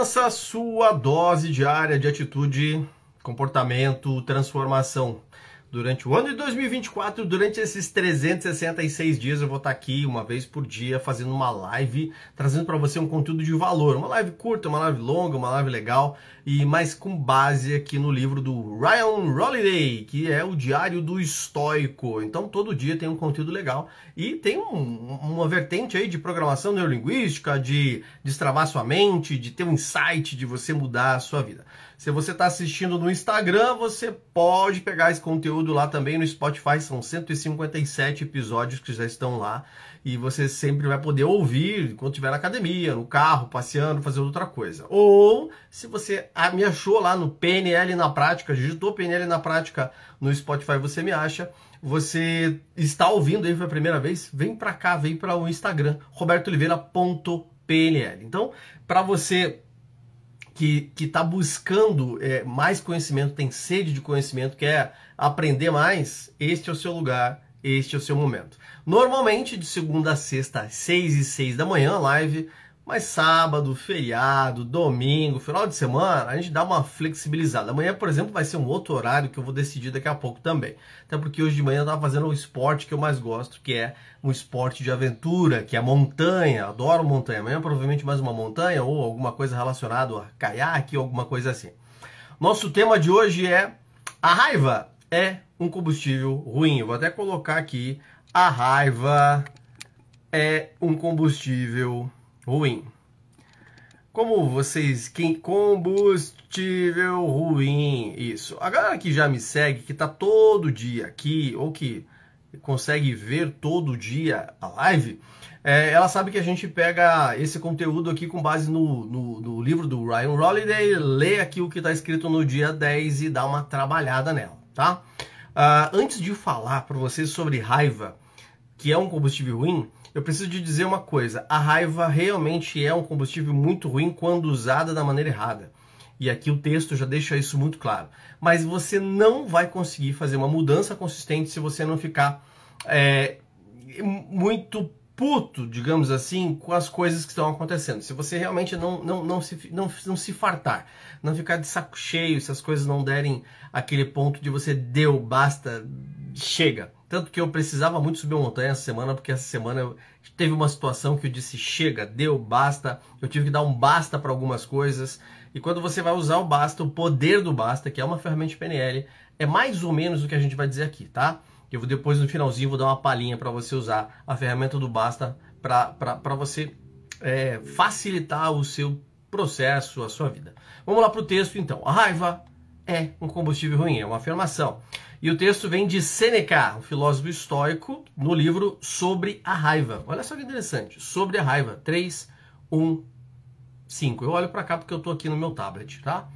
Essa sua dose diária de atitude, comportamento, transformação. Durante o ano de 2024, durante esses 366 dias, eu vou estar aqui uma vez por dia fazendo uma live, trazendo para você um conteúdo de valor. Uma live curta, uma live longa, uma live legal, e mais com base aqui no livro do Ryan Holiday, que é o Diário do Estoico. Então, todo dia tem um conteúdo legal e tem um, uma vertente aí de programação neurolinguística, de destravar sua mente, de ter um insight, de você mudar a sua vida. Se você está assistindo no Instagram, você pode pegar esse conteúdo lá também no Spotify. São 157 episódios que já estão lá. E você sempre vai poder ouvir enquanto estiver na academia, no carro, passeando, fazendo outra coisa. Ou, se você me achou lá no PNL na prática, digitou PNL na prática no Spotify, você me acha. Você está ouvindo aí pela primeira vez? Vem para cá, vem para o Instagram, robertooliveira.pnl. Então, para você que está buscando é, mais conhecimento, tem sede de conhecimento, quer aprender mais, este é o seu lugar, este é o seu momento. Normalmente de segunda a sexta, às 6 e 6 da manhã, live mas sábado, feriado, domingo, final de semana, a gente dá uma flexibilizada. Amanhã, por exemplo, vai ser um outro horário que eu vou decidir daqui a pouco também. Até porque hoje de manhã eu estava fazendo o esporte que eu mais gosto, que é um esporte de aventura, que é montanha. Adoro montanha. Amanhã provavelmente mais uma montanha ou alguma coisa relacionada a caiaque ou alguma coisa assim. Nosso tema de hoje é a raiva é um combustível ruim. Eu vou até colocar aqui a raiva é um combustível ruim. Como vocês. Quem, combustível ruim. Isso. A galera que já me segue, que tá todo dia aqui, ou que consegue ver todo dia a live, é, ela sabe que a gente pega esse conteúdo aqui com base no, no, no livro do Ryan Holiday, lê aqui o que está escrito no dia 10 e dá uma trabalhada nela, tá? Uh, antes de falar para vocês sobre raiva, que é um combustível ruim, eu preciso de dizer uma coisa: a raiva realmente é um combustível muito ruim quando usada da maneira errada. E aqui o texto já deixa isso muito claro. Mas você não vai conseguir fazer uma mudança consistente se você não ficar é, muito puto, digamos assim, com as coisas que estão acontecendo. Se você realmente não, não, não, se, não, não se fartar, não ficar de saco cheio, se as coisas não derem aquele ponto de você deu, basta, chega. Tanto que eu precisava muito subir uma montanha essa semana, porque essa semana eu, teve uma situação que eu disse chega, deu, basta. Eu tive que dar um basta para algumas coisas. E quando você vai usar o basta, o poder do basta, que é uma ferramenta de PNL, é mais ou menos o que a gente vai dizer aqui, tá? Eu vou depois no finalzinho vou dar uma palhinha para você usar a ferramenta do basta para você é, facilitar o seu processo, a sua vida. Vamos lá para o texto então. A raiva é um combustível ruim, é uma afirmação. E o texto vem de Seneca, um filósofo estoico, no livro Sobre a Raiva. Olha só que interessante. Sobre a Raiva. 3, 1, 5. Eu olho para cá porque eu estou aqui no meu tablet, tá?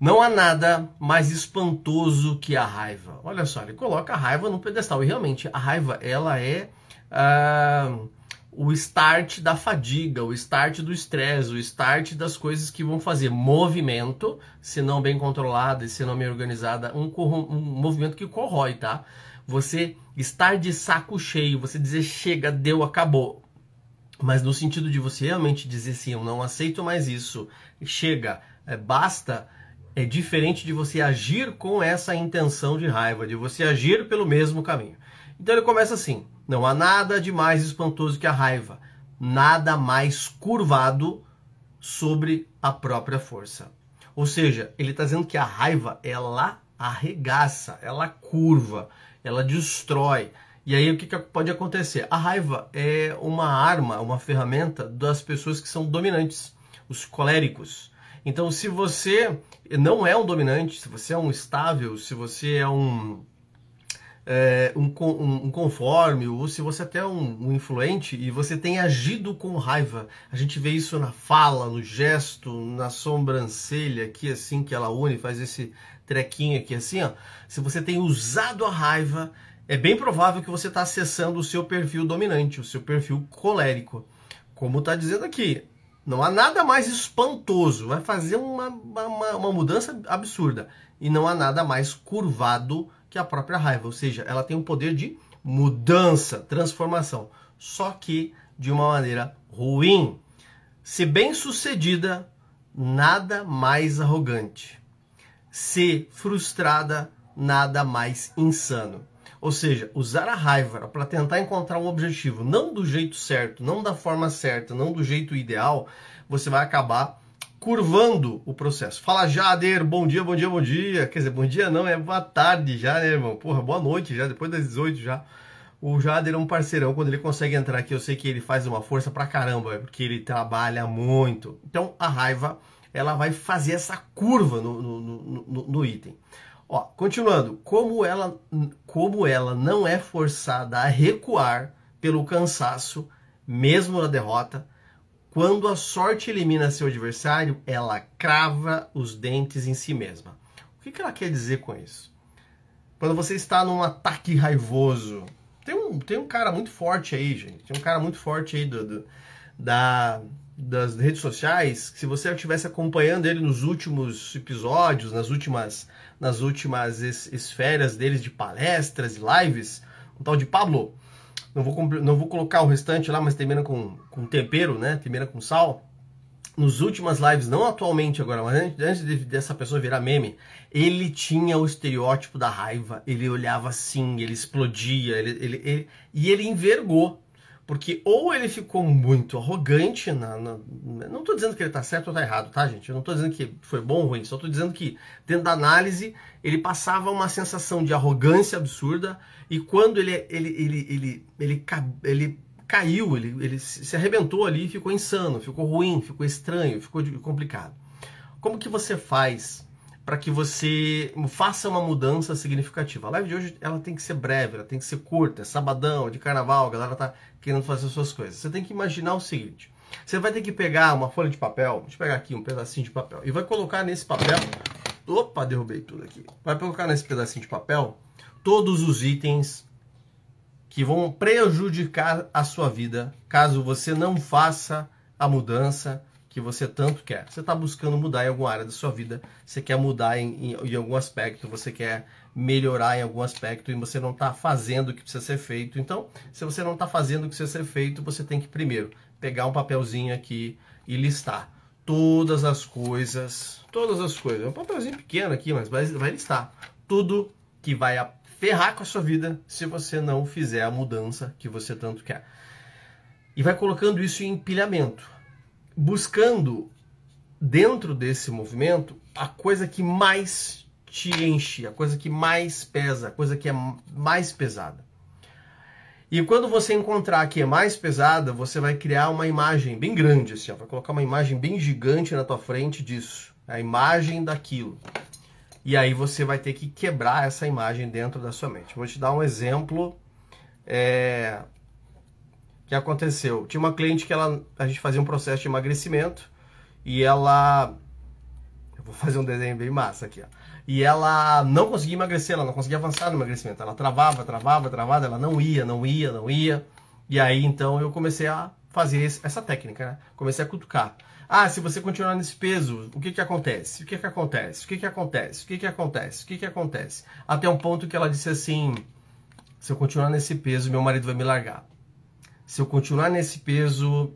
Não há nada mais espantoso que a raiva. Olha só, ele coloca a raiva no pedestal. E realmente, a raiva, ela é... Uh o start da fadiga, o start do estresse, o start das coisas que vão fazer movimento, se não bem controlada e se não bem organizada, um, um movimento que corrói, tá? Você estar de saco cheio, você dizer chega, deu, acabou. Mas no sentido de você realmente dizer sim, eu não aceito mais isso, chega, é, basta, é diferente de você agir com essa intenção de raiva, de você agir pelo mesmo caminho. Então ele começa assim: não há nada de mais espantoso que a raiva, nada mais curvado sobre a própria força. Ou seja, ele está dizendo que a raiva ela arregaça, ela curva, ela destrói. E aí o que, que pode acontecer? A raiva é uma arma, uma ferramenta das pessoas que são dominantes, os coléricos. Então, se você não é um dominante, se você é um estável, se você é um é, um, um, um, conforme, ou se você até é um, um, influente e você tem agido com raiva. A gente vê isso na fala, no gesto, na sobrancelha aqui assim que ela une, faz esse trequinho aqui assim, ó. Se você tem usado a raiva, é bem provável que você está acessando o seu perfil dominante, o seu perfil colérico. Como está dizendo aqui, não há nada mais espantoso, vai fazer uma, uma, uma mudança absurda. E não há nada mais curvado que a própria raiva, ou seja, ela tem um poder de mudança, transformação, só que de uma maneira ruim. Se bem sucedida, nada mais arrogante. C, frustrada, nada mais insano. Ou seja, usar a raiva para tentar encontrar um objetivo, não do jeito certo, não da forma certa, não do jeito ideal, você vai acabar curvando o processo. Fala Jader, bom dia, bom dia, bom dia. Quer dizer, bom dia não, é boa tarde já, né, irmão? Porra, boa noite já, depois das 18 já. O Jader é um parceirão, quando ele consegue entrar aqui, eu sei que ele faz uma força pra caramba, porque ele trabalha muito. Então, a raiva, ela vai fazer essa curva no, no, no, no item. Ó, continuando, como ela, como ela não é forçada a recuar pelo cansaço, mesmo na derrota, quando a sorte elimina seu adversário, ela crava os dentes em si mesma. O que, ela quer dizer com isso? Quando você está num ataque raivoso, tem um, tem um cara muito forte aí, gente. Tem um cara muito forte aí do, do da, das redes sociais. Que se você estivesse acompanhando ele nos últimos episódios, nas últimas nas últimas es esferas deles de palestras e lives, um tal de Pablo. Não vou, não vou colocar o restante lá, mas termina com, com tempero, né? Termina com sal. Nos últimas lives, não atualmente agora, mas antes, de, dessa pessoa virar meme, ele tinha o estereótipo da raiva. Ele olhava assim, ele explodia, ele, ele, ele e ele envergou porque ou ele ficou muito arrogante, na, na, não estou dizendo que ele está certo ou está errado, tá, gente? Eu não estou dizendo que foi bom ou ruim, só estou dizendo que, dentro da análise, ele passava uma sensação de arrogância absurda e quando ele, ele, ele, ele, ele, ele caiu, ele, ele se arrebentou ali, ficou insano, ficou ruim, ficou estranho, ficou complicado. Como que você faz para que você faça uma mudança significativa. A live de hoje ela tem que ser breve, ela tem que ser curta, é sabadão, de carnaval, a galera tá querendo fazer suas coisas. Você tem que imaginar o seguinte: você vai ter que pegar uma folha de papel, deixa eu pegar aqui um pedacinho de papel, e vai colocar nesse papel. Opa, derrubei tudo aqui. Vai colocar nesse pedacinho de papel todos os itens que vão prejudicar a sua vida caso você não faça a mudança que você tanto quer. Você está buscando mudar em alguma área da sua vida, você quer mudar em, em, em, algum aspecto, você quer melhorar em algum aspecto e você não está fazendo o que precisa ser feito. Então, se você não está fazendo o que precisa ser feito, você tem que primeiro pegar um papelzinho aqui e listar todas as coisas, todas as coisas. É um papelzinho pequeno aqui, mas vai, vai listar tudo que vai ferrar com a sua vida se você não fizer a mudança que você tanto quer. E vai colocando isso em empilhamento buscando dentro desse movimento a coisa que mais te enche, a coisa que mais pesa, a coisa que é mais pesada. E quando você encontrar a que é mais pesada, você vai criar uma imagem bem grande, assim, ó, vai colocar uma imagem bem gigante na tua frente disso, a imagem daquilo. E aí você vai ter que quebrar essa imagem dentro da sua mente. Vou te dar um exemplo é, que aconteceu? Tinha uma cliente que ela, a gente fazia um processo de emagrecimento e ela. Eu vou fazer um desenho bem massa aqui, ó. E ela não conseguia emagrecer, ela não conseguia avançar no emagrecimento. Ela travava, travava, travava, ela não ia, não ia, não ia. E aí então eu comecei a fazer essa técnica, né? Comecei a cutucar. Ah, se você continuar nesse peso, o que que acontece? O que que acontece? O que que acontece? O que que acontece? O que que acontece? Até um ponto que ela disse assim: se eu continuar nesse peso, meu marido vai me largar se eu continuar nesse peso,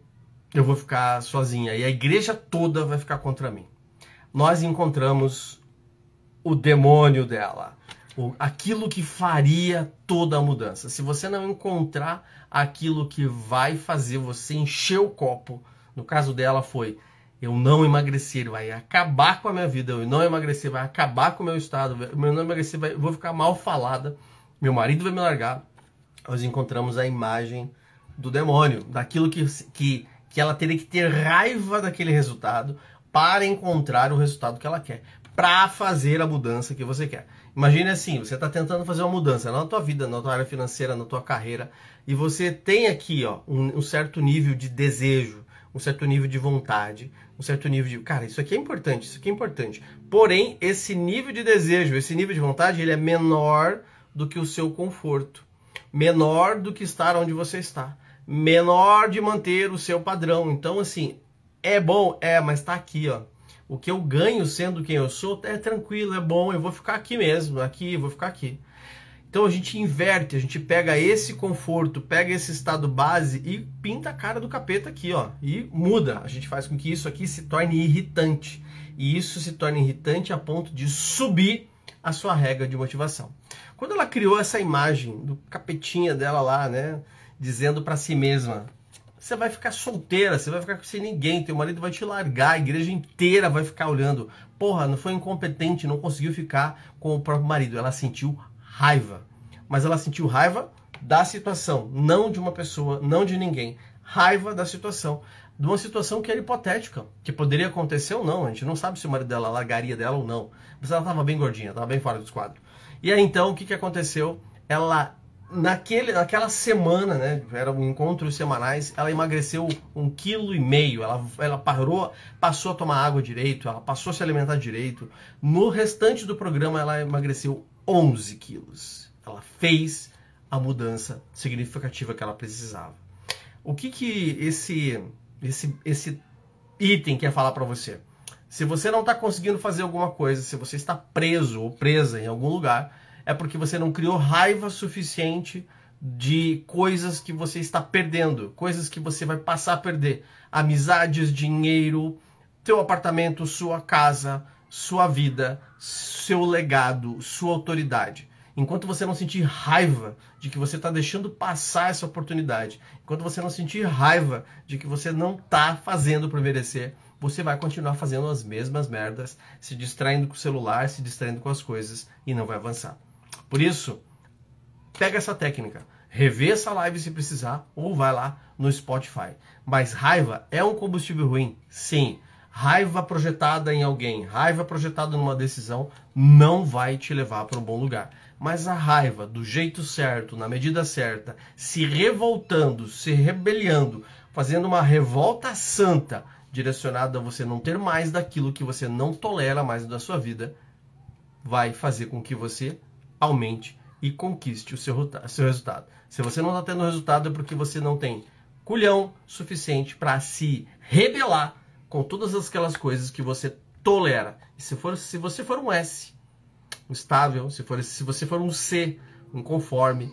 eu vou ficar sozinha e a igreja toda vai ficar contra mim. Nós encontramos o demônio dela, aquilo que faria toda a mudança. Se você não encontrar aquilo que vai fazer você encher o copo, no caso dela foi eu não emagrecer, vai acabar com a minha vida, eu não emagrecer, vai acabar com o meu estado, eu não emagrecer, vai, eu vou ficar mal falada, meu marido vai me largar. Nós encontramos a imagem do demônio, daquilo que, que, que ela teria que ter raiva daquele resultado para encontrar o resultado que ela quer, para fazer a mudança que você quer. Imagine assim, você está tentando fazer uma mudança na tua vida, na tua área financeira, na tua carreira, e você tem aqui ó, um, um certo nível de desejo, um certo nível de vontade, um certo nível de. Cara, isso aqui é importante, isso aqui é importante. Porém, esse nível de desejo, esse nível de vontade, ele é menor do que o seu conforto, menor do que estar onde você está menor de manter o seu padrão. Então, assim, é bom, é, mas tá aqui, ó. O que eu ganho sendo quem eu sou é tranquilo, é bom, eu vou ficar aqui mesmo, aqui, vou ficar aqui. Então a gente inverte, a gente pega esse conforto, pega esse estado base e pinta a cara do capeta aqui, ó, e muda. A gente faz com que isso aqui se torne irritante. E isso se torne irritante a ponto de subir a sua regra de motivação. Quando ela criou essa imagem do capetinha dela lá, né, dizendo para si mesma: você vai ficar solteira, você vai ficar sem ninguém, teu marido vai te largar, a igreja inteira vai ficar olhando. Porra, não foi incompetente, não conseguiu ficar com o próprio marido. Ela sentiu raiva. Mas ela sentiu raiva da situação, não de uma pessoa, não de ninguém. Raiva da situação. De uma situação que era hipotética, que poderia acontecer ou não. A gente não sabe se o marido dela largaria dela ou não. Mas ela estava bem gordinha, estava bem fora dos quadros. E aí então, o que, que aconteceu? Ela naquele, naquela semana, né, eram encontros semanais, ela emagreceu um quilo e meio. Ela, ela parou, passou a tomar água direito, ela passou a se alimentar direito. No restante do programa, ela emagreceu 11 quilos. Ela fez a mudança significativa que ela precisava. O que que esse esse esse item quer falar para você? Se você não está conseguindo fazer alguma coisa, se você está preso ou presa em algum lugar, é porque você não criou raiva suficiente de coisas que você está perdendo, coisas que você vai passar a perder, amizades, dinheiro, teu apartamento, sua casa, sua vida, seu legado, sua autoridade. Enquanto você não sentir raiva de que você está deixando passar essa oportunidade, enquanto você não sentir raiva de que você não está fazendo para merecer, você vai continuar fazendo as mesmas merdas, se distraindo com o celular, se distraindo com as coisas e não vai avançar. Por isso, pega essa técnica, revê essa live se precisar ou vai lá no Spotify. Mas raiva é um combustível ruim? Sim. Raiva projetada em alguém, raiva projetada numa decisão não vai te levar para um bom lugar. Mas a raiva, do jeito certo, na medida certa, se revoltando, se rebeliando, fazendo uma revolta santa, direcionada a você não ter mais daquilo que você não tolera mais da sua vida, vai fazer com que você aumente e conquiste o seu, seu resultado. Se você não está tendo resultado é porque você não tem culhão suficiente para se rebelar com todas aquelas coisas que você tolera. E se, for, se você for um S, um estável, se, for, se você for um C, um conforme,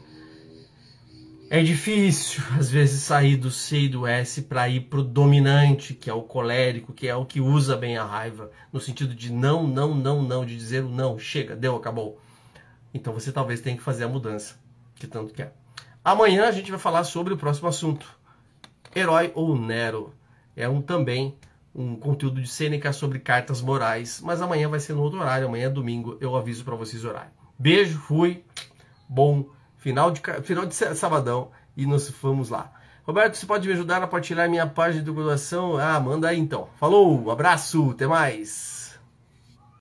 é difícil, às vezes, sair do C e do S para ir para o dominante, que é o colérico, que é o que usa bem a raiva, no sentido de não, não, não, não, de dizer o não, chega, deu, acabou. Então você talvez tenha que fazer a mudança que tanto quer. Amanhã a gente vai falar sobre o próximo assunto: herói ou Nero. É um também um conteúdo de Sêneca sobre cartas morais, mas amanhã vai ser no outro horário, amanhã é domingo, eu aviso para vocês o horário. Beijo, fui. Bom final de final de sabadão e nós vamos lá. Roberto, você pode me ajudar a partilhar minha página de divulgação? Ah, manda aí então. Falou, abraço, até mais.